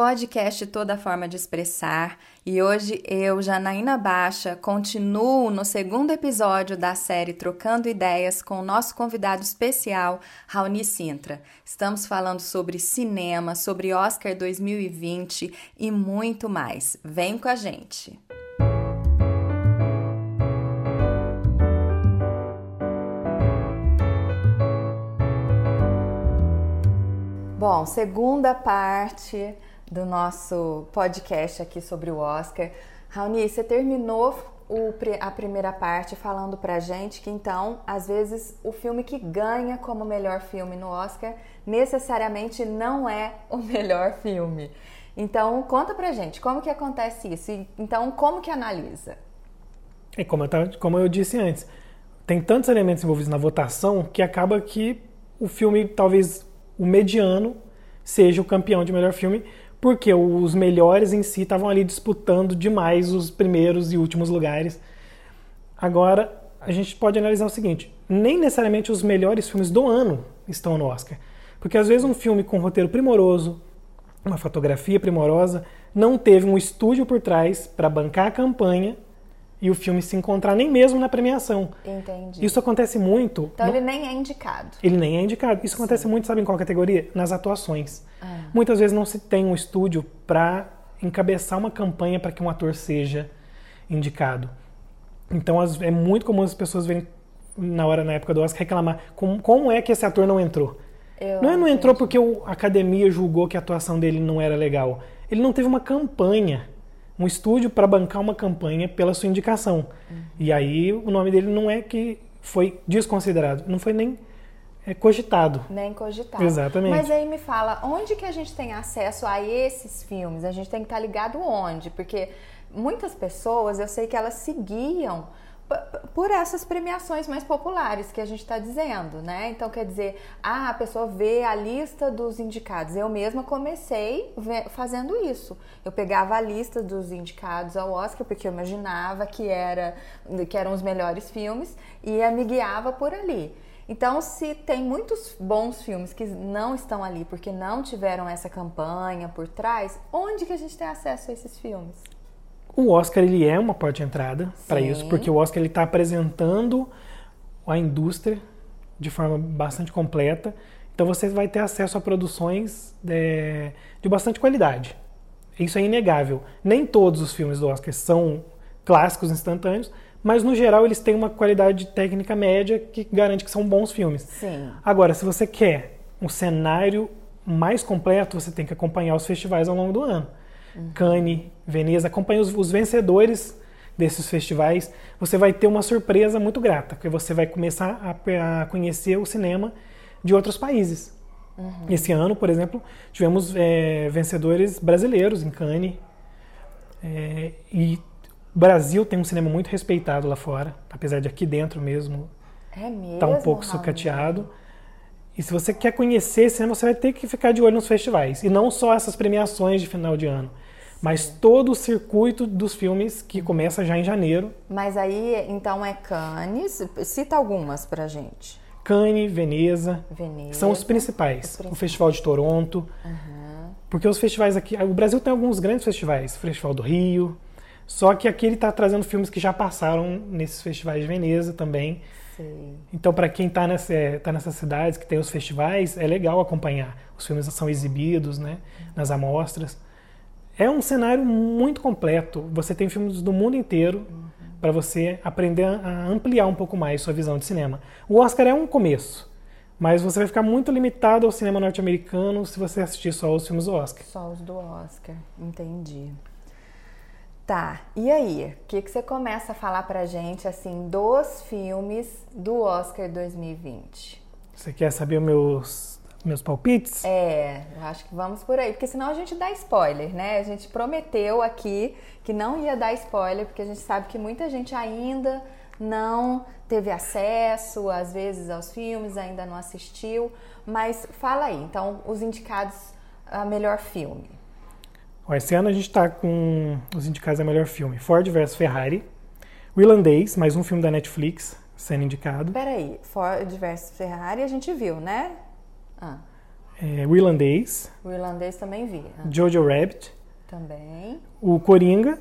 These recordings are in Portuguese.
podcast Toda Forma de Expressar. E hoje eu, Janaína Baixa, continuo no segundo episódio da série Trocando Ideias com o nosso convidado especial, Raoni Sintra. Estamos falando sobre cinema, sobre Oscar 2020 e muito mais. Vem com a gente! Bom, segunda parte do nosso podcast aqui sobre o Oscar. Raoni, você terminou o, a primeira parte falando pra gente que então, às vezes, o filme que ganha como melhor filme no Oscar necessariamente não é o melhor filme. Então, conta pra gente, como que acontece isso? E, então, como que analisa? É como eu, como eu disse antes, tem tantos elementos envolvidos na votação que acaba que o filme, talvez o mediano, seja o campeão de melhor filme, porque os melhores em si estavam ali disputando demais os primeiros e últimos lugares. Agora, a gente pode analisar o seguinte: nem necessariamente os melhores filmes do ano estão no Oscar. Porque às vezes um filme com um roteiro primoroso, uma fotografia primorosa, não teve um estúdio por trás para bancar a campanha e o filme se encontrar nem mesmo na premiação. Entendi. Isso acontece muito. Então no... ele nem é indicado. Ele nem é indicado. Isso Sim. acontece muito, sabe em qual categoria? Nas atuações. Ah. Muitas vezes não se tem um estúdio para encabeçar uma campanha para que um ator seja indicado. Então é muito comum as pessoas verem na hora na época do Oscar reclamar como, como é que esse ator não entrou. Eu não é não entrou porque a academia julgou que a atuação dele não era legal. Ele não teve uma campanha um estúdio para bancar uma campanha pela sua indicação. Uhum. E aí o nome dele não é que foi desconsiderado, não foi nem é, cogitado. Nem cogitado. Exatamente. Mas aí me fala, onde que a gente tem acesso a esses filmes? A gente tem que estar ligado onde? Porque muitas pessoas, eu sei que elas seguiam por essas premiações mais populares que a gente está dizendo, né? Então quer dizer, ah, a pessoa vê a lista dos indicados. Eu mesma comecei fazendo isso. Eu pegava a lista dos indicados ao Oscar porque eu imaginava que era que eram os melhores filmes e me guiava por ali. Então, se tem muitos bons filmes que não estão ali porque não tiveram essa campanha por trás, onde que a gente tem acesso a esses filmes? O Oscar ele é uma porta de entrada para isso, porque o Oscar ele está apresentando a indústria de forma bastante completa. Então você vai ter acesso a produções de, é, de bastante qualidade. Isso é inegável. Nem todos os filmes do Oscar são clássicos instantâneos, mas no geral eles têm uma qualidade técnica média que garante que são bons filmes. Sim. Agora, se você quer um cenário mais completo, você tem que acompanhar os festivais ao longo do ano. Uhum. Cannes, Veneza, acompanhe os, os, vencedores desses festivais. Você vai ter uma surpresa muito grata, porque você vai começar a, a conhecer o cinema de outros países. Uhum. Esse ano, por exemplo, tivemos é, vencedores brasileiros em Cannes. É, e o Brasil tem um cinema muito respeitado lá fora, apesar de aqui dentro mesmo é mesmo, tá um pouco sucateado. E se você quer conhecer cinema, você vai ter que ficar de olho nos festivais. E não só essas premiações de final de ano, mas todo o circuito dos filmes que começa já em janeiro. Mas aí, então, é Cannes. Cita algumas pra gente. Cannes, Veneza, Veneza são os principais. os principais. O Festival de Toronto. Uhum. Porque os festivais aqui. O Brasil tem alguns grandes festivais. O Festival do Rio. Só que aqui ele está trazendo filmes que já passaram nesses festivais de Veneza também. Então, para quem está nessa, é, tá nessas cidades que tem os festivais, é legal acompanhar. Os filmes são exibidos né, nas amostras. É um cenário muito completo. Você tem filmes do mundo inteiro para você aprender a ampliar um pouco mais sua visão de cinema. O Oscar é um começo, mas você vai ficar muito limitado ao cinema norte-americano se você assistir só os filmes do Oscar. Só os do Oscar, entendi. Tá, e aí? O que, que você começa a falar pra gente, assim, dos filmes do Oscar 2020? Você quer saber meus, meus palpites? É, acho que vamos por aí, porque senão a gente dá spoiler, né? A gente prometeu aqui que não ia dar spoiler, porque a gente sabe que muita gente ainda não teve acesso, às vezes, aos filmes, ainda não assistiu. Mas fala aí, então, os indicados a melhor filme. Esse ano a gente está com os indicados a melhor filme: Ford vs Ferrari, O Irlandês, mais um filme da Netflix sendo indicado. Peraí, Ford vs Ferrari a gente viu, né? Ah. É, o Irlandês. O Irlandês também vi. Ah. Jojo Rabbit. Também. O Coringa.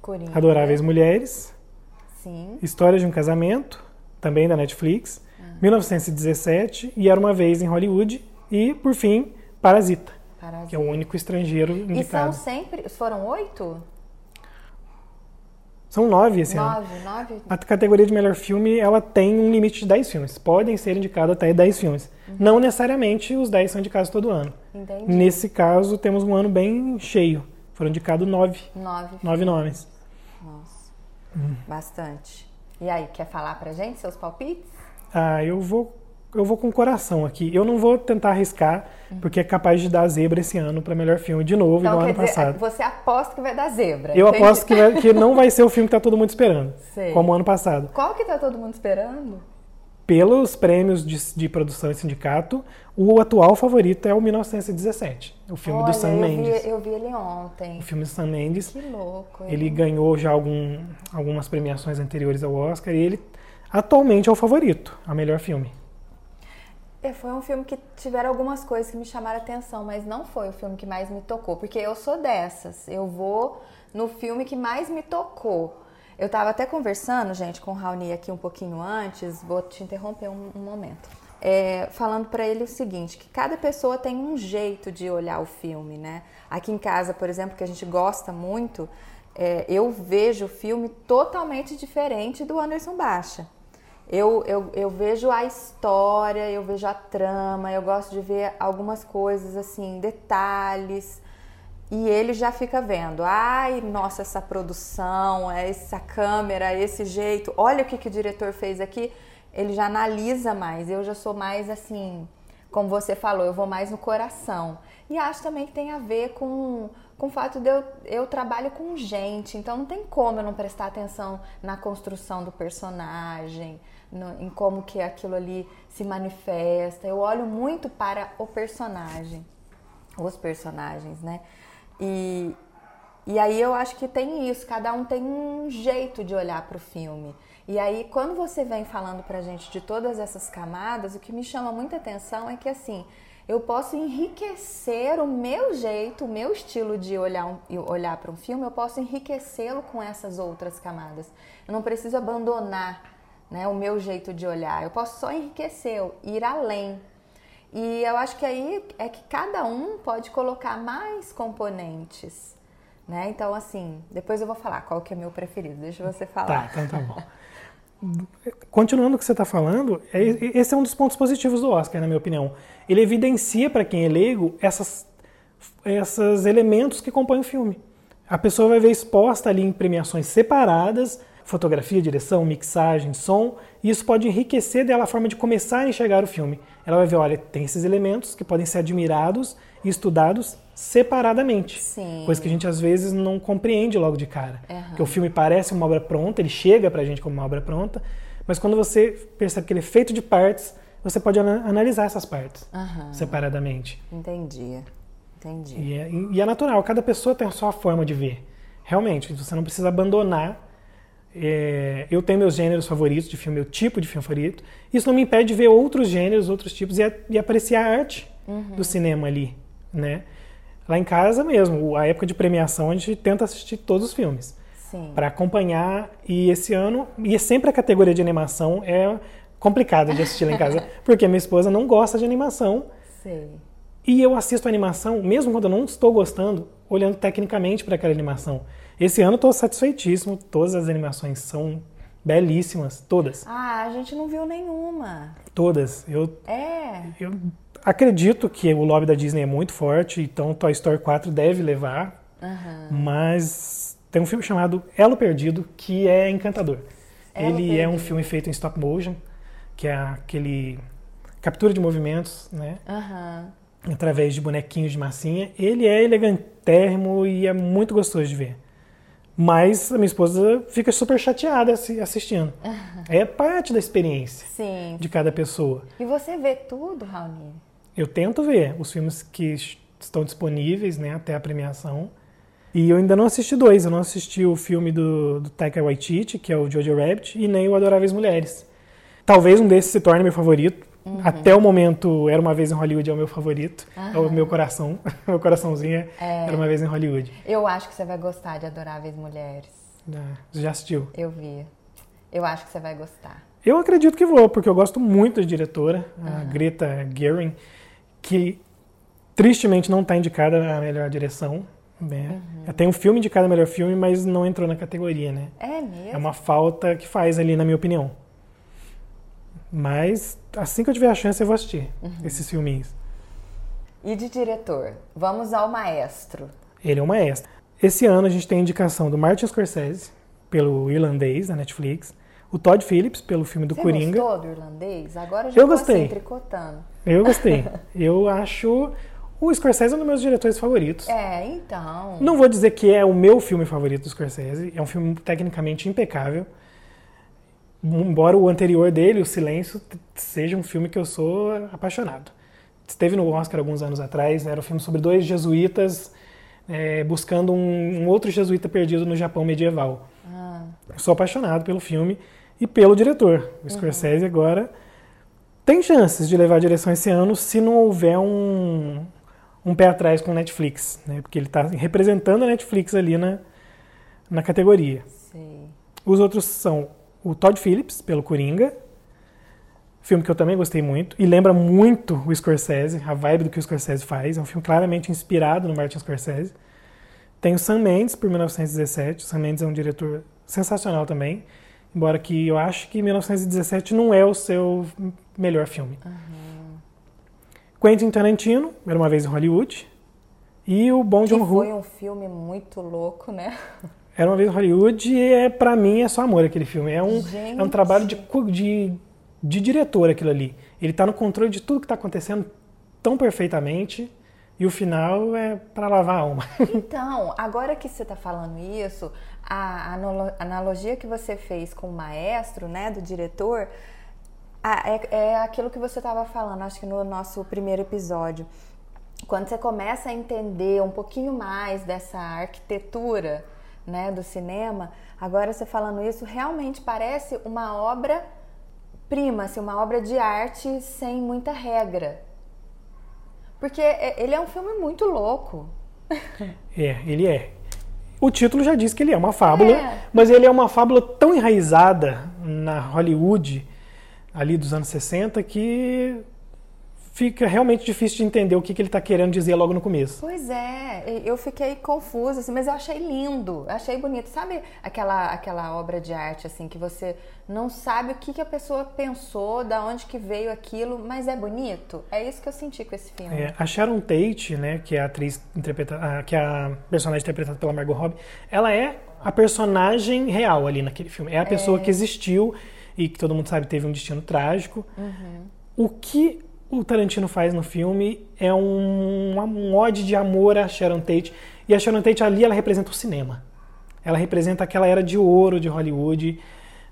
Coringa. Adoráveis Mulheres. Sim. História de um Casamento, também da Netflix. Ah. 1917 e Era uma Vez em Hollywood. E, por fim, Parasita. Parasita. Que é o único estrangeiro indicado. E são sempre... Foram oito? São nove esse nove, ano. Nove? A categoria de melhor filme, ela tem um limite de dez filmes. Podem ser indicados até dez filmes. Uhum. Não necessariamente os dez são indicados todo ano. Entendi. Nesse caso, temos um ano bem cheio. Foram indicados nove. Nove. Nove nomes. Nossa. Hum. Bastante. E aí, quer falar pra gente seus palpites? Ah, eu vou eu vou com o coração aqui. Eu não vou tentar arriscar, uhum. porque é capaz de dar zebra esse ano para melhor filme de novo, então, igual ano dizer, passado. Você aposta que vai dar zebra. Eu entendi. aposto que, vai, que, não vai ser o filme que tá todo mundo esperando, Sei. como ano passado. Qual que tá todo mundo esperando? Pelos prêmios de, de produção e sindicato, o atual favorito é o 1917, o filme Olha, do Sam eu Mendes. Vi, eu vi ele ontem. O filme do Sam Mendes. Que louco. Ele, ele ganhou já algum, algumas premiações anteriores ao Oscar e ele atualmente é o favorito, a melhor filme. É, foi um filme que tiveram algumas coisas que me chamaram atenção, mas não foi o filme que mais me tocou, porque eu sou dessas. Eu vou no filme que mais me tocou. Eu estava até conversando, gente, com o Raoni aqui um pouquinho antes, vou te interromper um, um momento. É, falando para ele o seguinte, que cada pessoa tem um jeito de olhar o filme, né? Aqui em casa, por exemplo, que a gente gosta muito, é, eu vejo o filme totalmente diferente do Anderson Baixa. Eu, eu, eu vejo a história, eu vejo a trama, eu gosto de ver algumas coisas assim, detalhes. E ele já fica vendo, ai, nossa, essa produção, essa câmera, esse jeito, olha o que, que o diretor fez aqui. Ele já analisa mais, eu já sou mais assim, como você falou, eu vou mais no coração. E acho também que tem a ver com, com o fato de eu, eu trabalho com gente, então não tem como eu não prestar atenção na construção do personagem, no, em como que aquilo ali se manifesta. Eu olho muito para o personagem, os personagens, né? E, e aí eu acho que tem isso, cada um tem um jeito de olhar para o filme. E aí, quando você vem falando pra gente de todas essas camadas, o que me chama muita atenção é que assim, eu posso enriquecer o meu jeito, o meu estilo de olhar, um, olhar para um filme, eu posso enriquecê-lo com essas outras camadas. Eu não preciso abandonar né, o meu jeito de olhar. Eu posso só enriquecer, ir além. E eu acho que aí é que cada um pode colocar mais componentes. Né? Então, assim, depois eu vou falar qual que é meu preferido. Deixa você falar. Tá, então tá bom. Continuando o que você está falando, é, esse é um dos pontos positivos do Oscar, na minha opinião. Ele evidencia para quem é leigo essas, esses elementos que compõem o filme. A pessoa vai ver exposta ali em premiações separadas fotografia, direção, mixagem, som, e isso pode enriquecer dela a forma de começar a enxergar o filme. Ela vai ver, olha, tem esses elementos que podem ser admirados e estudados separadamente. Sim. Coisa que a gente às vezes não compreende logo de cara. Uhum. Porque o filme parece uma obra pronta, ele chega pra gente como uma obra pronta, mas quando você percebe que ele é feito de partes, você pode analisar essas partes uhum. separadamente. Entendi. Entendi. E é, e é natural, cada pessoa tem a sua forma de ver. Realmente, você não precisa abandonar é, eu tenho meus gêneros favoritos de filme, meu tipo de filme favorito. Isso não me impede de ver outros gêneros, outros tipos e, e apreciar a arte uhum. do cinema ali, né? Lá em casa mesmo, a época de premiação, a gente tenta assistir todos os filmes. Para acompanhar. E esse ano, e é sempre a categoria de animação é complicada de assistir lá em casa, porque minha esposa não gosta de animação. Sim. E eu assisto animação, mesmo quando eu não estou gostando, olhando tecnicamente para aquela animação. Esse ano estou satisfeitíssimo, todas as animações são belíssimas, todas. Ah, a gente não viu nenhuma. Todas. Eu, é. Eu acredito que o lobby da Disney é muito forte, então Toy Story 4 deve levar. Uhum. Mas tem um filme chamado Elo Perdido que é encantador. Elo Ele Perdido. é um filme feito em stop motion, que é aquele captura de movimentos, né? Uhum. Através de bonequinhos de massinha. Ele é elegantérrimo e é muito gostoso de ver. Mas a minha esposa fica super chateada assistindo. É parte da experiência Sim. de cada pessoa. E você vê tudo, Raoni? Eu tento ver os filmes que estão disponíveis né, até a premiação. E eu ainda não assisti dois. Eu não assisti o filme do, do Taika Waititi, que é o Jojo Rabbit, e nem o Adoráveis Mulheres. Talvez um desses se torne meu favorito, Uhum. Até o momento, Era Uma Vez em Hollywood é o meu favorito. Uhum. É o meu coração. meu coraçãozinho é. Era Uma Vez em Hollywood. Eu acho que você vai gostar de Adoráveis Mulheres. Ah, já assistiu? Eu vi. Eu acho que você vai gostar. Eu acredito que vou, porque eu gosto muito da diretora, uhum. a Greta Gerwig, que tristemente não está indicada a melhor direção. Né? Uhum. Tem um filme indicado a melhor filme, mas não entrou na categoria, né? É mesmo? É uma falta que faz ali, na minha opinião. Mas assim que eu tiver a chance, eu vou assistir uhum. esses filminhos. E de diretor? Vamos ao maestro. Ele é o maestro. Esse ano a gente tem a indicação do Martin Scorsese, pelo Irlandês, da Netflix. O Todd Phillips, pelo filme do Você Coringa. Você gostou do Irlandês? Agora já eu gostei. Assim, tricotando. Eu gostei. eu acho... O Scorsese é um dos meus diretores favoritos. É, então... Não vou dizer que é o meu filme favorito do Scorsese. É um filme tecnicamente impecável embora o anterior dele, O Silêncio, seja um filme que eu sou apaixonado. Esteve no Oscar alguns anos atrás, era um filme sobre dois jesuítas é, buscando um, um, outro jesuíta perdido no Japão medieval. Ah. Sou apaixonado pelo filme e pelo diretor. O uhum. Scorsese uhum. agora tem chances de levar a direção esse ano se não houver um, um pé atrás com o Netflix, né? porque ele está representando a Netflix ali na, na categoria. Sim. Os outros são o Todd Phillips, pelo Coringa. Filme que eu também gostei muito. E lembra muito o Scorsese, a vibe do que o Scorsese faz. É um filme claramente inspirado no Martin Scorsese. Tem o Sam Mendes, por 1917. O Sam Mendes é um diretor sensacional também. Embora que eu acho que 1917 não é o seu melhor filme. Uhum. Quentin Tarantino, Era Uma Vez em Hollywood. E o Bom John Ho. foi um filme muito louco, né? Era uma vez em Hollywood e é, para mim é só amor aquele filme. É um, é um trabalho de, de, de diretor aquilo ali. Ele está no controle de tudo que está acontecendo tão perfeitamente e o final é para lavar a alma. Então, agora que você está falando isso, a analogia que você fez com o maestro, né, do diretor, é, é aquilo que você estava falando, acho que no nosso primeiro episódio. Quando você começa a entender um pouquinho mais dessa arquitetura né, do cinema, agora você falando isso, realmente parece uma obra prima, assim, uma obra de arte sem muita regra. Porque é, ele é um filme muito louco. É, ele é. O título já diz que ele é uma fábula, é. mas ele é uma fábula tão enraizada na Hollywood ali dos anos 60 que fica realmente difícil de entender o que, que ele está querendo dizer logo no começo. Pois é, eu fiquei confusa, assim, mas eu achei lindo, achei bonito. Sabe aquela, aquela obra de arte, assim, que você não sabe o que, que a pessoa pensou, da onde que veio aquilo, mas é bonito? É isso que eu senti com esse filme. É, a Sharon Tate, né, que é a atriz interpretada, que é a personagem interpretada pela Margot Robbie, ela é a personagem real ali naquele filme. É a pessoa é... que existiu e que todo mundo sabe teve um destino trágico. Uhum. O que o Tarantino faz no filme é um, um ode de amor a Sharon Tate. E a Sharon Tate ali, ela representa o cinema. Ela representa aquela era de ouro de Hollywood,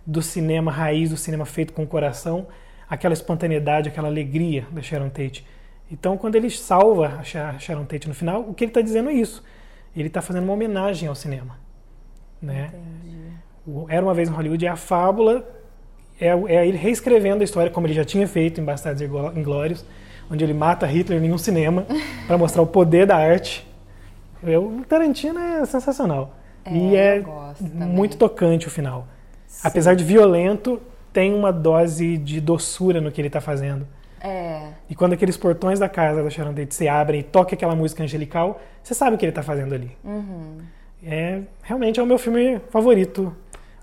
do cinema raiz, do cinema feito com o coração, aquela espontaneidade, aquela alegria da Sharon Tate. Então, quando ele salva a Sharon Tate no final, o que ele está dizendo é isso. Ele está fazendo uma homenagem ao cinema. Né? Era uma vez em Hollywood é a fábula é, é ele reescrevendo a história como ele já tinha feito em Bastardos Inglórios, onde ele mata Hitler em um cinema para mostrar o poder da arte. o Tarantino é sensacional. É, e é muito tocante o final. Sim. Apesar de violento, tem uma dose de doçura no que ele está fazendo. É. E quando aqueles portões da casa da Sharon Tate se abrem e toca aquela música angelical, você sabe o que ele está fazendo ali. Uhum. É, realmente é o meu filme favorito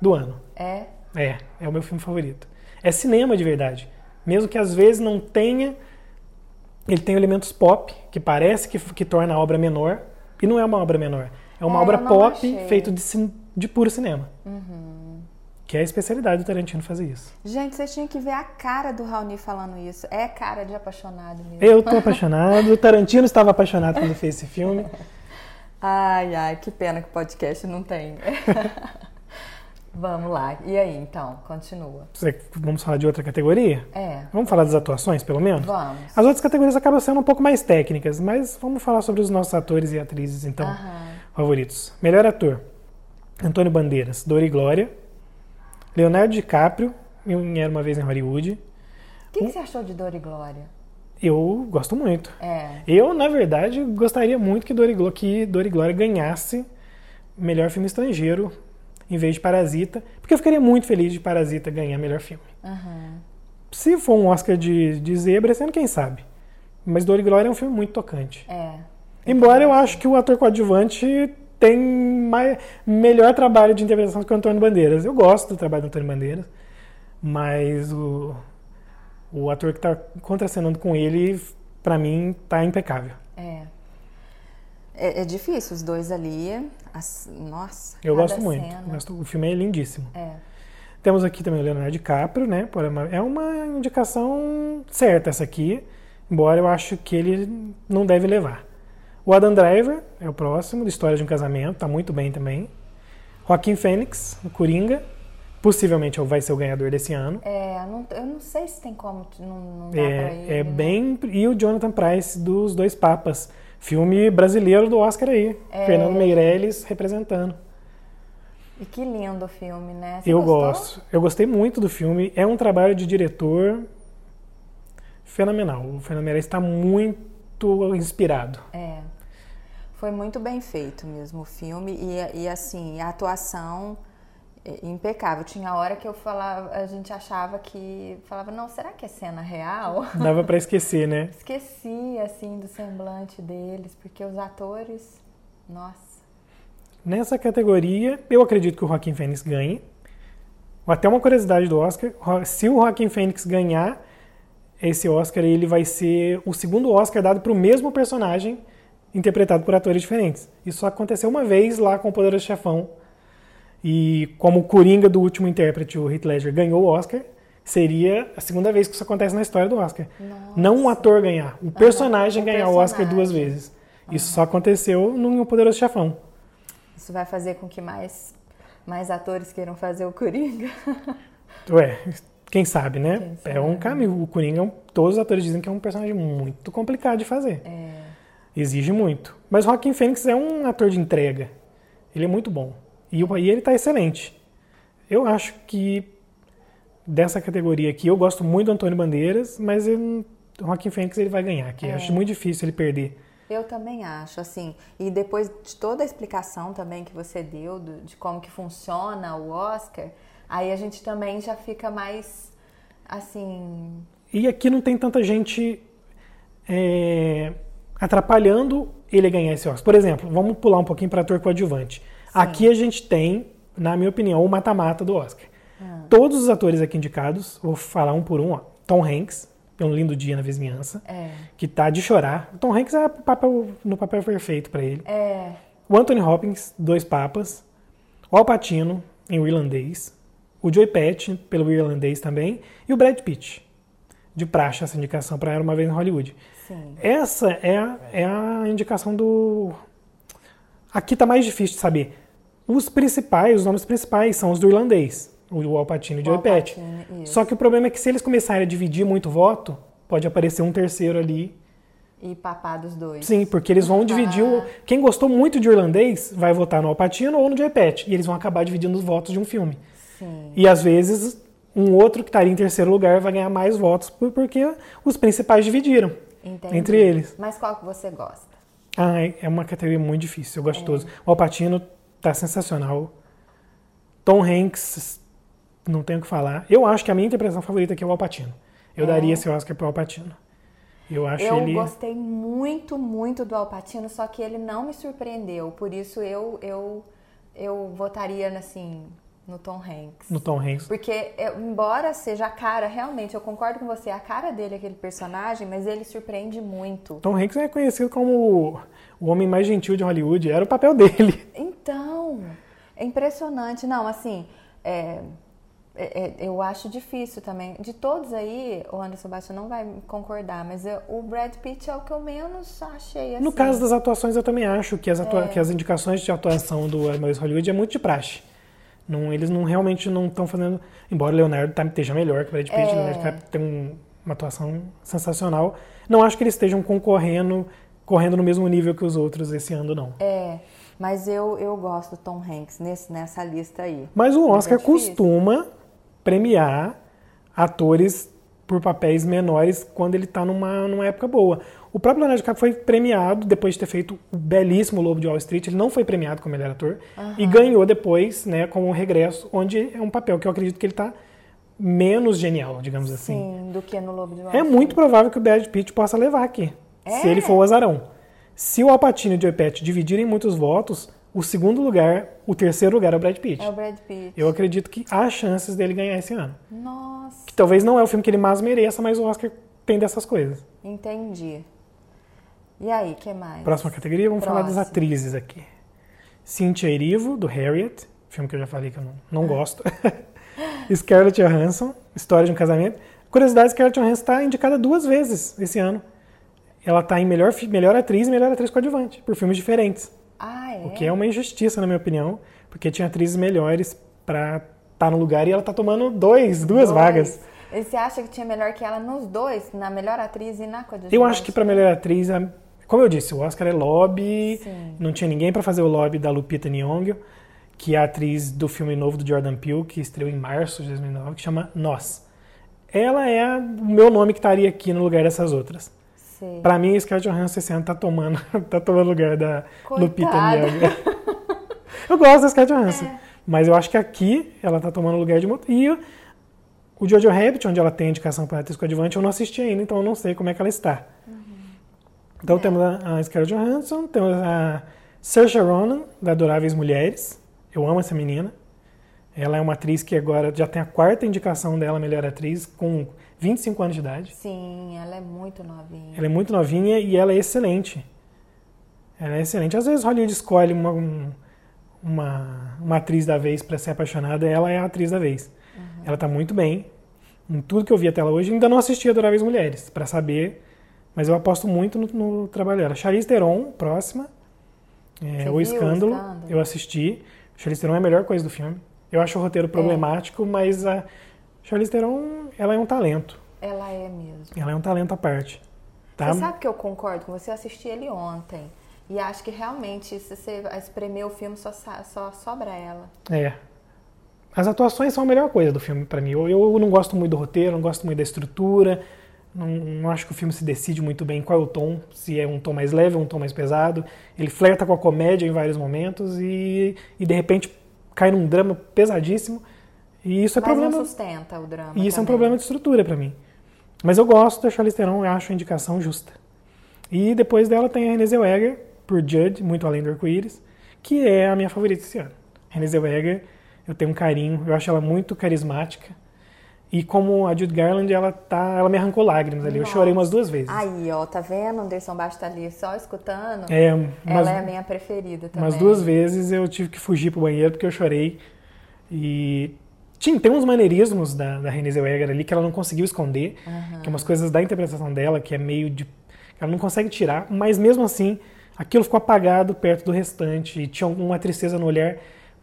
do ano. É? É, é o meu filme favorito. É cinema de verdade. Mesmo que às vezes não tenha. Ele tem elementos pop, que parece que, que torna a obra menor, e não é uma obra menor. É uma é, obra pop feita de, de puro cinema. Uhum. Que é a especialidade do Tarantino fazer isso. Gente, vocês tinham que ver a cara do Raoni falando isso. É cara de apaixonado mesmo. Eu tô apaixonado. o Tarantino estava apaixonado quando fez esse filme. Ai, ai, que pena que o podcast não tem. Vamos lá. E aí, então, continua. Vamos falar de outra categoria? É. Vamos falar das atuações, pelo menos? Vamos. As outras categorias acabam sendo um pouco mais técnicas, mas vamos falar sobre os nossos atores e atrizes, então, Aham. favoritos. Melhor ator: Antônio Bandeiras, Dor e Glória. Leonardo DiCaprio, em Era uma Vez em Hollywood. O que, que, você achou de Dor e Glória? Eu gosto muito. É. Eu, na verdade, gostaria muito que Dor e, que Dor e Glória ganhasse melhor filme estrangeiro em vez de Parasita, porque eu ficaria muito feliz de Parasita ganhar melhor filme. Uhum. Se for um Oscar de, de zebra, sendo quem sabe. Mas Dor e Glória é um filme muito tocante. É. Embora eu acho que o ator coadjuvante tem mais, melhor trabalho de interpretação que o Antônio Bandeiras. Eu gosto do trabalho do Antônio Bandeiras, mas o, o ator que está contracenando com ele, para mim, tá impecável. É. é. é. difícil, os dois ali. As, nossa. Eu gosto muito. Gosto, o filme é lindíssimo. É. Temos aqui também o Leonardo DiCaprio, né? É uma indicação certa essa aqui, embora eu acho que ele não deve levar. O Adam Driver é o próximo, de História de um Casamento, tá muito bem também. Joaquim Fênix, o Coringa, possivelmente vai ser o ganhador desse ano. É, não, eu não sei se tem como, não, não dá é, pra ele. É né? bem... E o Jonathan Price, dos Dois Papas, filme brasileiro do Oscar aí. É... Fernando Meirelles representando. E que lindo o filme, né? Você eu gostou? gosto. Eu gostei muito do filme. É um trabalho de diretor fenomenal. O Fernando Meirelles está muito inspirado. É. Foi muito bem feito mesmo o filme. E, e assim, a atuação impecável. Tinha hora que eu falava, a gente achava que falava, não, será que é cena real? Dava para esquecer, né? Esqueci assim do semblante deles, porque os atores, nossa. Nessa categoria, eu acredito que o Joaquim Fênix ganhe. Até uma curiosidade do Oscar, se o Joaquim Fênix ganhar esse Oscar, ele vai ser o segundo Oscar dado para o mesmo personagem interpretado por atores diferentes. Isso aconteceu uma vez lá com o Poderoso Chefão. E como o Coringa do último intérprete, o Heath Ledger, ganhou o Oscar, seria a segunda vez que isso acontece na história do Oscar. Nossa. Não um ator ganhar, o personagem uhum, ganhar o, Oscar duas vezes. Uhum. Isso só aconteceu no Poderoso Chefão. Isso vai fazer com que mais, mais atores queiram fazer o Coringa? Ué, quem sabe, né? Quem sabe. É um caminho. O Coringa, é todos os atores dizem que é um personagem muito complicado de fazer. É. Exige muito. Mas Joaquim Fênix é um ator de entrega. Ele é muito bom. E, e ele está excelente. Eu acho que dessa categoria aqui, eu gosto muito do Antônio Bandeiras, mas o Joaquim Fênix ele vai ganhar, que é. acho muito difícil ele perder. Eu também acho, assim, e depois de toda a explicação também que você deu do, de como que funciona o Oscar, aí a gente também já fica mais, assim... E aqui não tem tanta gente é, atrapalhando ele ganhar esse Oscar. Por exemplo, vamos pular um pouquinho para ator coadjuvante. Aqui a gente tem, na minha opinião, o mata-mata do Oscar. Ah. Todos os atores aqui indicados, vou falar um por um, ó. Tom Hanks, é um lindo dia na vizinhança, é. que tá de chorar. O Tom Hanks é papel, no papel perfeito para ele. É. O Anthony Hopkins, Dois Papas. O Al Pacino, em O Irlandês. O Joey Patch, pelo Irlandês também. E o Brad Pitt, de praxe, essa indicação para Era Uma Vez em Hollywood. Sim. Essa é a, é a indicação do... Aqui tá mais difícil de saber. Os principais, os nomes principais são os do Irlandês o Alpatino e o Pett. Só que o problema é que se eles começarem a dividir muito voto, pode aparecer um terceiro ali. E papar dos dois. Sim, porque eles vão dividir. O... Quem gostou muito de irlandês vai votar no Alpatino ou no Joey Pett. E eles vão acabar dividindo os votos de um filme. Sim. E às vezes um outro que estaria em terceiro lugar vai ganhar mais votos porque os principais dividiram Entendi. entre eles. Mas qual que você gosta? Ah, é uma categoria muito difícil. Eu gosto é. de todos. O Alpatino tá sensacional. Tom Hanks não tenho o que falar. Eu acho que a minha interpretação favorita aqui é o Alpatino. Eu é. daria esse Oscar pro Alpatino. Eu acho eu ele... gostei muito, muito do Alpatino, só que ele não me surpreendeu. Por isso eu eu eu votaria assim no Tom Hanks. No Tom Hanks. Porque embora seja a cara, realmente, eu concordo com você, a cara dele é aquele personagem, mas ele surpreende muito. Tom Hanks é conhecido como o homem mais gentil de Hollywood, era o papel dele. Então, é impressionante. Não, assim, é, é, é, eu acho difícil também. De todos aí, o Anderson Baixo não vai concordar, mas eu, o Brad Pitt é o que eu menos achei assim. No caso das atuações, eu também acho que as, atua é. que as indicações de atuação do Amadeus Hollywood é muito de praxe. Não, eles não realmente não estão fazendo. Embora o Leonardo tá, esteja melhor que o Brad Pitt, é. Leonardo tem um, uma atuação sensacional. Não acho que eles estejam concorrendo, correndo no mesmo nível que os outros esse ano, não. É. Mas eu, eu gosto do Tom Hanks nesse, nessa lista aí. Mas o Oscar costuma premiar atores por papéis menores quando ele está numa, numa época boa. O próprio Leonardo DiCaprio foi premiado depois de ter feito o belíssimo Lobo de Wall Street. Ele não foi premiado como melhor ator uhum. e ganhou depois, né, com o Regresso, onde é um papel que eu acredito que ele está menos genial, digamos Sim, assim. Sim, do que no Lobo de Wall é Street. É muito provável que o Brad Pitt possa levar aqui, é? se ele for o azarão. Se o Alpatino e o Joe Pesci dividirem muitos votos, o segundo lugar, o terceiro lugar é o Brad Pitt. É o Brad Pitt. Eu acredito que há chances dele ganhar esse ano. Nossa. Que talvez não é o filme que ele mais mereça, mas o Oscar tem dessas coisas. Entendi. E aí, que mais? Próxima categoria, vamos Próximo. falar das atrizes aqui. Cynthia Erivo, do Harriet, filme que eu já falei que eu não, não gosto. Scarlett Johansson, História de um Casamento. Curiosidade, Scarlett Johansson está indicada duas vezes esse ano. Ela está em melhor, melhor atriz e melhor atriz coadjuvante, por filmes diferentes. Ah, é? O que é uma injustiça, na minha opinião, porque tinha atrizes melhores para estar tá no lugar e ela está tomando dois, duas dois. vagas. E você acha que tinha melhor que ela nos dois, na melhor atriz e na coadjuvante? Eu acho que para melhor atriz, como eu disse, o Oscar é lobby, Sim. não tinha ninguém para fazer o lobby da Lupita Nyong'o, que é a atriz do filme novo do Jordan Peele, que estreou em março de 2009, que chama Nós. Ela é o meu nome que estaria aqui no lugar dessas outras. Para mim, Scarlett Johansson esse ano tá tomando, tá tomando lugar da Coitada. Lupita Nyong'o. eu gosto da Scarlett Johansson, é. mas eu acho que aqui ela tá tomando lugar de e o Jojo Rabbit, onde ela tem indicação para atriz coadjuvante, eu não assisti ainda, então eu não sei como é que ela está. Uhum. Então é. temos a, a Scarlett Johansson, temos a Saoirse Ronan, da Adoráveis Mulheres. Eu amo essa menina. Ela é uma atriz que agora já tem a quarta indicação dela, melhor atriz, com 25 anos de idade. Sim, ela é muito novinha. Ela é muito novinha e ela é excelente. Ela é excelente. Às vezes Hollywood escolhe uma, uma, uma atriz da vez para ser apaixonada, ela é a atriz da vez. Uhum. Ela está muito bem. Em tudo que eu vi até ela hoje, ainda não assisti Adoráveis Mulheres, para saber, mas eu aposto muito no, no trabalho dela. Charlize Theron, próxima. É, o, escândalo, o Escândalo, eu assisti. Charlize Theron é a melhor coisa do filme. Eu acho o roteiro é. problemático, é. mas a Charlize Theron, ela é um talento. Ela é mesmo. Ela é um talento à parte. Tá? Você sabe que eu concordo com você? Eu assisti ele ontem. E acho que realmente, se você espremer o filme, só, só sobra ela. É. As atuações são a melhor coisa do filme para mim. Eu, eu, não gosto muito do roteiro, não gosto muito da estrutura. Não, não, acho que o filme se decide muito bem qual é o tom, se é um tom mais leve ou um tom mais pesado. Ele flerta com a comédia em vários momentos e, e de repente cai num drama pesadíssimo. E isso é Mas problema. não sustenta o drama. E isso também. é um problema de estrutura para mim. Mas eu gosto da Charlize Theron, eu acho a indicação justa. E depois dela tem a Renée Zellweger, por Judge, muito além do arco-íris, que é a minha favorita esse ano. Renée Zellweger, eu tenho um carinho, eu acho ela muito carismática. E como a Jude Garland, ela tá, ela me arrancou lágrimas ali. Nossa. Eu chorei umas duas vezes. Aí, ó, tá vendo? Anderson Baixo tá ali só escutando. É, ela é a minha preferida também. Umas duas vezes eu tive que fugir pro banheiro porque eu chorei. E tinha, tem uns maneirismos da, da Renée Zellweger ali que ela não conseguiu esconder, uhum. que é umas coisas da interpretação dela que é meio de... Ela não consegue tirar, mas mesmo assim, aquilo ficou apagado perto do restante. E tinha uma tristeza no olhar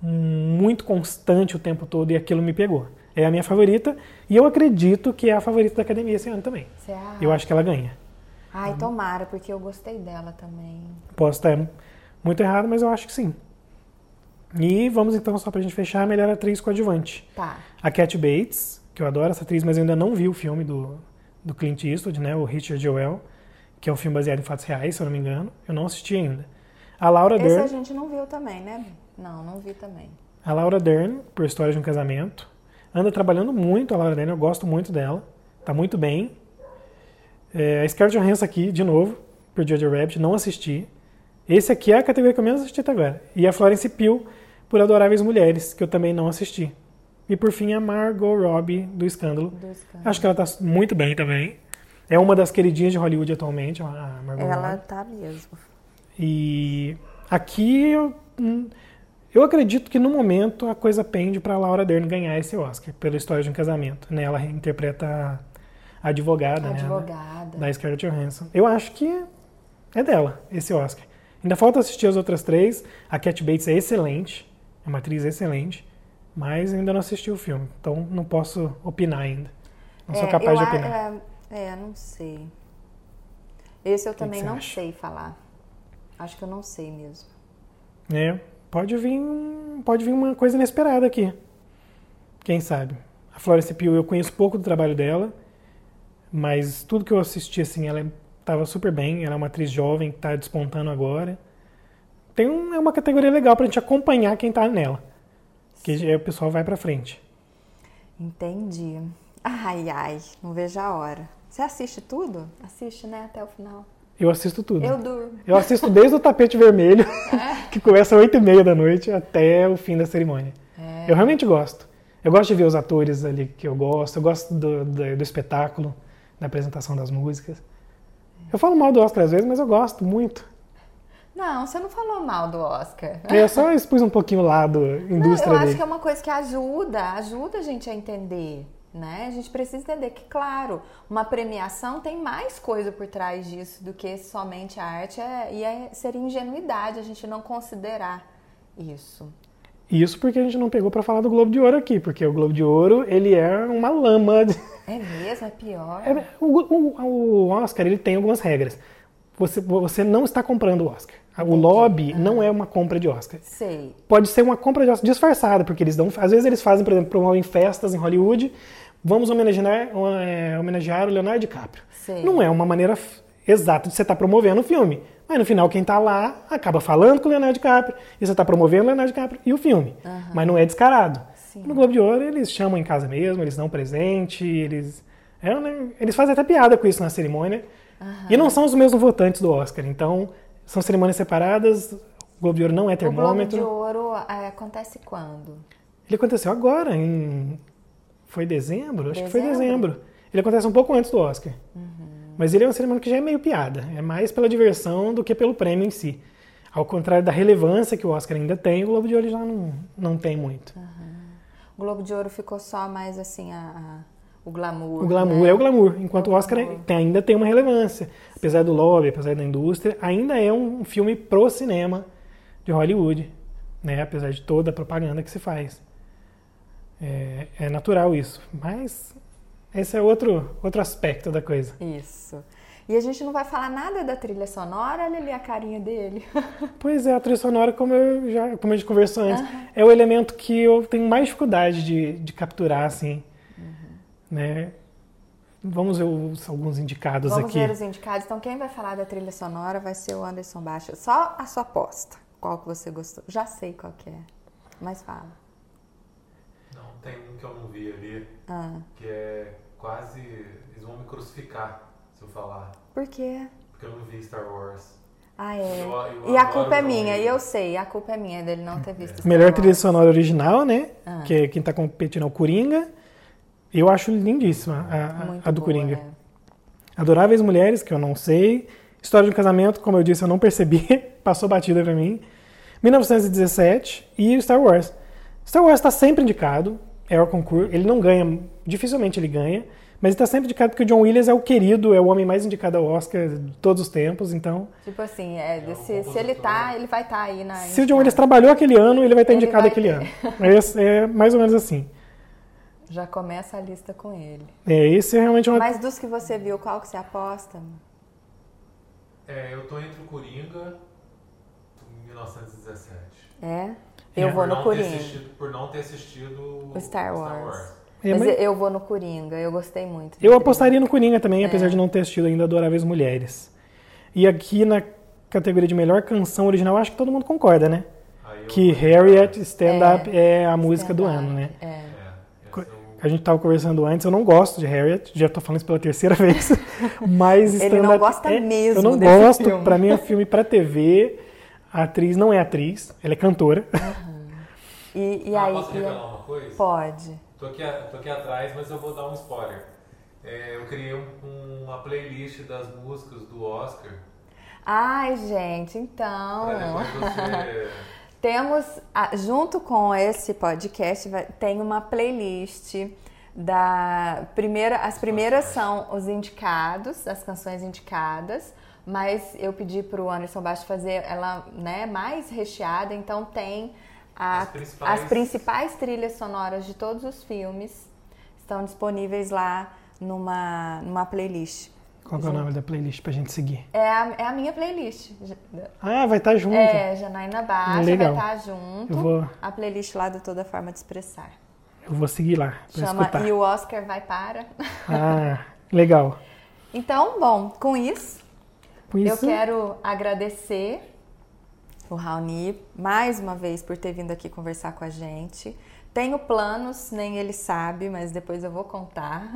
muito constante o tempo todo e aquilo me pegou é a minha favorita e eu acredito que é a favorita da academia esse ano também. Eu acho que ela ganha. Ai, tomara, porque eu gostei dela também. Posso estar muito errado, mas eu acho que sim. E vamos então, só pra gente fechar, a melhor atriz coadjuvante. Tá. A Cat Bates, que eu adoro essa atriz, mas eu ainda não vi o filme do, do Clint Eastwood, né? O Richard Joel, que é um filme baseado em fatos reais, se eu não me engano. Eu não assisti ainda. A Laura Esse Dern. a gente não viu também, né? Não, não vi também. A Laura Dern, por História de um Casamento anda trabalhando muito a Laura Dern, eu gosto muito dela, tá muito bem. É, a Scarlett Johansson aqui, de novo, por Jojo Rabbit, não assisti. Esse aqui é a categoria que eu menos assisti até agora. E a Florence Pugh, por Adoráveis Mulheres, que eu também não assisti. E por fim, a Margot Robbie, do Escândalo. do Escândalo. Acho que ela tá muito bem também. É uma das queridinhas de Hollywood atualmente, a Margot Ela Robbie. tá mesmo. E aqui eu hum, eu acredito que no momento a coisa pende para Laura Dern ganhar esse Oscar pela história de um casamento. Né? Ela interpreta a advogada, a né? advogada. da Scarlett Johansson. Eu acho que é dela esse Oscar. Ainda falta assistir as outras três. A Cat Bates é excelente, é uma atriz excelente, mas ainda não assisti o filme, então não posso opinar ainda. Não sou é, capaz de opinar. É, é, não sei. Esse eu que também que não acha? sei falar. Acho que eu não sei mesmo. É, pode vir, pode vir uma coisa inesperada aqui. Quem sabe? A Florence Pugh, eu conheço pouco do trabalho dela. Mas tudo que eu assisti, assim, ela estava super bem. Ela é uma atriz jovem que está despontando agora. Tem um, é uma categoria legal para a gente acompanhar quem está nela. Que aí o pessoal vai para frente. Entendi. Ai, ai, não vejo a hora. Você assiste tudo? Assiste, né, até o final. Eu assisto tudo. Eu durmo. Eu assisto desde o tapete vermelho, é. que começa às 8 e meia da noite, até o fim da cerimônia. É. Eu realmente gosto. Eu gosto de ver os atores ali que eu gosto, eu gosto do, do, do espetáculo, da apresentação das músicas. Eu falo mal do Oscar às vezes, mas eu gosto muito. Não, você não falou mal do Oscar. Eu só expus um pouquinho o lado indústria não, eu acho dele. que é uma coisa que ajuda, ajuda a gente a entender. Né? A gente precisa entender que, claro, uma premiação tem mais coisa por trás disso do que somente a arte, é, e é, seria ingenuidade a gente não considerar isso. Isso porque a gente não pegou para falar do Globo de Ouro aqui, porque o Globo de Ouro ele é uma lama. De... É mesmo, é pior. É, o, o, o, Oscar ele tem algumas regras. Você, você não está comprando o Oscar. O lobby não é uma compra de Oscar. Sei. Pode ser uma compra de Oscar disfarçada, porque eles dão, às vezes eles fazem, por exemplo, promovem festas em Hollywood vamos homenagear, é, homenagear o Leonardo DiCaprio. Sim. Não é uma maneira exata de você estar tá promovendo o filme. Mas no final, quem está lá acaba falando com o Leonardo DiCaprio e você está promovendo o Leonardo DiCaprio e o filme. Uhum. Mas não é descarado. Sim. No Globo de Ouro, eles chamam em casa mesmo, eles dão presente, eles. É, né, eles fazem até piada com isso na cerimônia. Uhum. E não são os mesmos votantes do Oscar. Então, são cerimônias separadas. O Globo de Ouro não é termômetro. O Globo de Ouro é, acontece quando? Ele aconteceu agora, em foi dezembro? Acho que foi dezembro. Ele acontece um pouco antes do Oscar. Uhum. Mas ele é um cerimônia que já é meio piada. É mais pela diversão do que pelo prêmio em si. Ao contrário da relevância que o Oscar ainda tem, o Globo de Ouro já não, não tem muito. Uhum. O Globo de Ouro ficou só mais assim, a, a o glamour. O glamour né? é o glamour. Enquanto o, o Oscar tem, ainda tem uma relevância. Apesar do lobby, apesar da indústria, ainda é um filme pro cinema de Hollywood. Né? Apesar de toda a propaganda que se faz. É, é natural isso. Mas esse é outro, outro aspecto da coisa. Isso. E a gente não vai falar nada da trilha sonora, olha ali a carinha dele. pois é, a trilha sonora, como, eu já, como a gente conversou antes, uhum. é o elemento que eu tenho mais dificuldade de, de capturar, assim. Né? Vamos ver os, alguns indicados Vamos aqui. Vamos ver os indicados. Então, quem vai falar da trilha sonora vai ser o Anderson Baixa. Só a sua aposta. Qual que você gostou? Já sei qual que é, mas fala tem um que eu não vi ali, ah. que é quase. Eles vão me crucificar se eu falar. Por quê? Porque eu não vi Star Wars. Ah, é. Eu, eu e a culpa é minha, e eu sei, a culpa é minha dele não ter visto. É. Melhor trilha sonora original, né? Ah. Que é quem tá competindo é o Coringa. Eu acho lindíssima a, a do boa, Coringa. É. Adoráveis Mulheres, que eu não sei. História de um casamento, como eu disse, eu não percebi. Passou batida pra mim. 1917 e Star Wars. Star Wars está sempre indicado é o concurso. Ele não ganha, dificilmente ele ganha, mas está sempre indicado porque o John Williams é o querido, é o homem mais indicado ao Oscar de todos os tempos, então... Tipo assim, é, é se, se ele tá, ele vai estar tá aí na... Se o John Williams trabalhou aquele ano, ele vai estar tá indicado vai aquele ter. ano. É, é, mais ou menos assim. Já começa a lista com ele. É, esse é realmente uma... Mas dos que você viu, qual que você aposta? É, eu tô entre o Coringa, 1917. É? Eu é, vou no Coringa. por não ter assistido o Star Wars. Star Wars. É, mas, mas eu vou no Coringa, eu gostei muito. Eu apostaria no Coringa também, é. apesar de não ter assistido ainda Adoráveis Mulheres. E aqui na categoria de melhor canção original, acho que todo mundo concorda, né? Que Harriet Stand Up é, é a música do ano, né? É. a gente estava conversando antes, eu não gosto de Harriet, já estou falando isso pela terceira vez, mas Ele não gosta é, mesmo Eu não gosto, para mim é um filme para TV, a atriz não é atriz, ela é cantora. Uhum. E, e ah, aí, posso revelar uma coisa? Pode. Tô aqui, tô aqui atrás, mas eu vou dar um spoiler. É, eu criei um, uma playlist das músicas do Oscar. Ai, gente, então. Você... Temos, junto com esse podcast, tem uma playlist da primeira. As primeiras são os indicados, as canções indicadas mas eu pedi para o Anderson Baixo fazer ela né, mais recheada, então tem a, as, principais... as, principais... trilhas sonoras de todos os filmes estão disponíveis lá numa, numa playlist. Qual é o nome da playlist pra gente seguir? É a, é a minha playlist. Ah, vai estar tá junto. É, Janaína Baixa Legal. vai estar tá junto. Eu vou... A playlist lá de Toda Forma de Expressar. Eu vou seguir lá Chama escutar. E o Oscar vai para. Ah, Legal. Então, bom, com isso, com isso... eu quero agradecer o Raoni mais uma vez por ter vindo aqui conversar com a gente. Tenho planos, nem ele sabe, mas depois eu vou contar.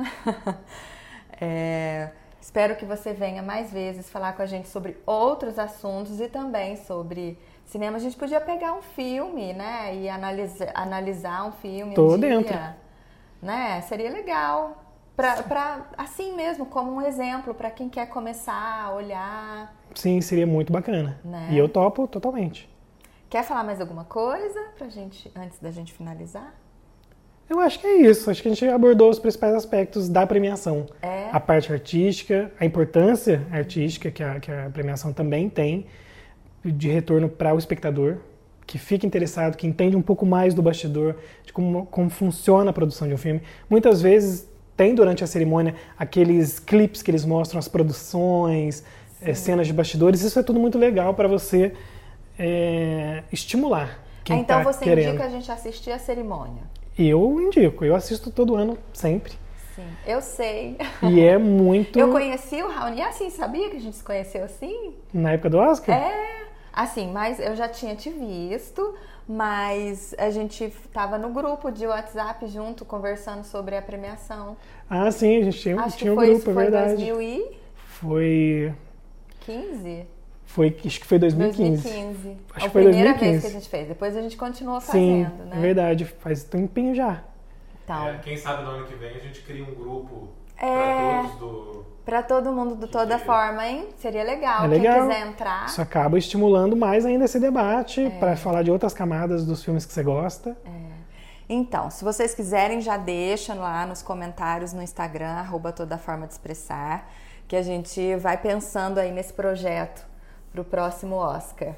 é, espero que você venha mais vezes falar com a gente sobre outros assuntos e também sobre cinema. A gente podia pegar um filme, né? E analisar, analisar um filme. Tô um dentro. Dia, né? Seria legal. Pra, pra, assim mesmo, como um exemplo para quem quer começar a olhar. Sim, seria muito bacana. Né? E eu topo totalmente. Quer falar mais alguma coisa pra gente, antes da gente finalizar? Eu acho que é isso. Acho que a gente abordou os principais aspectos da premiação. É. A parte artística, a importância artística que a, que a premiação também tem de retorno para o espectador, que fica interessado, que entende um pouco mais do bastidor, de como, como funciona a produção de um filme. Muitas vezes tem durante a cerimônia aqueles clipes que eles mostram as produções, é, cenas de bastidores. Isso é tudo muito legal para você é, estimular quem Então tá você querendo. indica a gente assistir a cerimônia? Eu indico. Eu assisto todo ano, sempre. Sim, eu sei. E é muito. Eu conheci o Raoni assim, sabia que a gente se conheceu assim? Na época do Oscar? É. Assim, mas eu já tinha te visto, mas a gente estava no grupo de WhatsApp junto conversando sobre a premiação. Ah, sim, a gente tinha, acho tinha que um foi, grupo, é verdade. Foi 2000 e... Foi. 15? Foi, acho que foi 2015. 2015. Acho a que foi primeira 2015. vez que a gente fez. Depois a gente continuou Sim, fazendo, né? é verdade. Faz tempinho já. Então, É, quem sabe no ano que vem a gente cria um grupo É. para todos do. pra todo mundo, de toda Que- forma, hein? Seria legal. É legal. Quem quiser entrar. Isso acaba estimulando mais ainda esse debate É. para falar de outras camadas dos filmes que você gosta. Então, se vocês quiserem, já deixa lá nos comentários no Instagram, arroba toda forma de expressar, que a gente vai pensando aí nesse projeto pro próximo Oscar,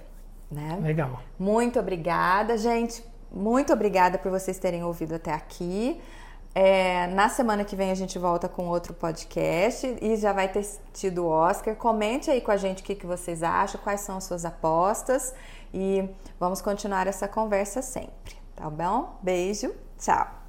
né? Legal. Muito obrigada, gente. Muito obrigada por vocês terem ouvido até aqui. É, na semana que vem a gente volta com outro podcast e já vai ter tido o Oscar. Comente aí com a gente o que, que vocês acham, quais são as suas apostas e vamos continuar essa conversa sempre, tá bom? Beijo, tchau!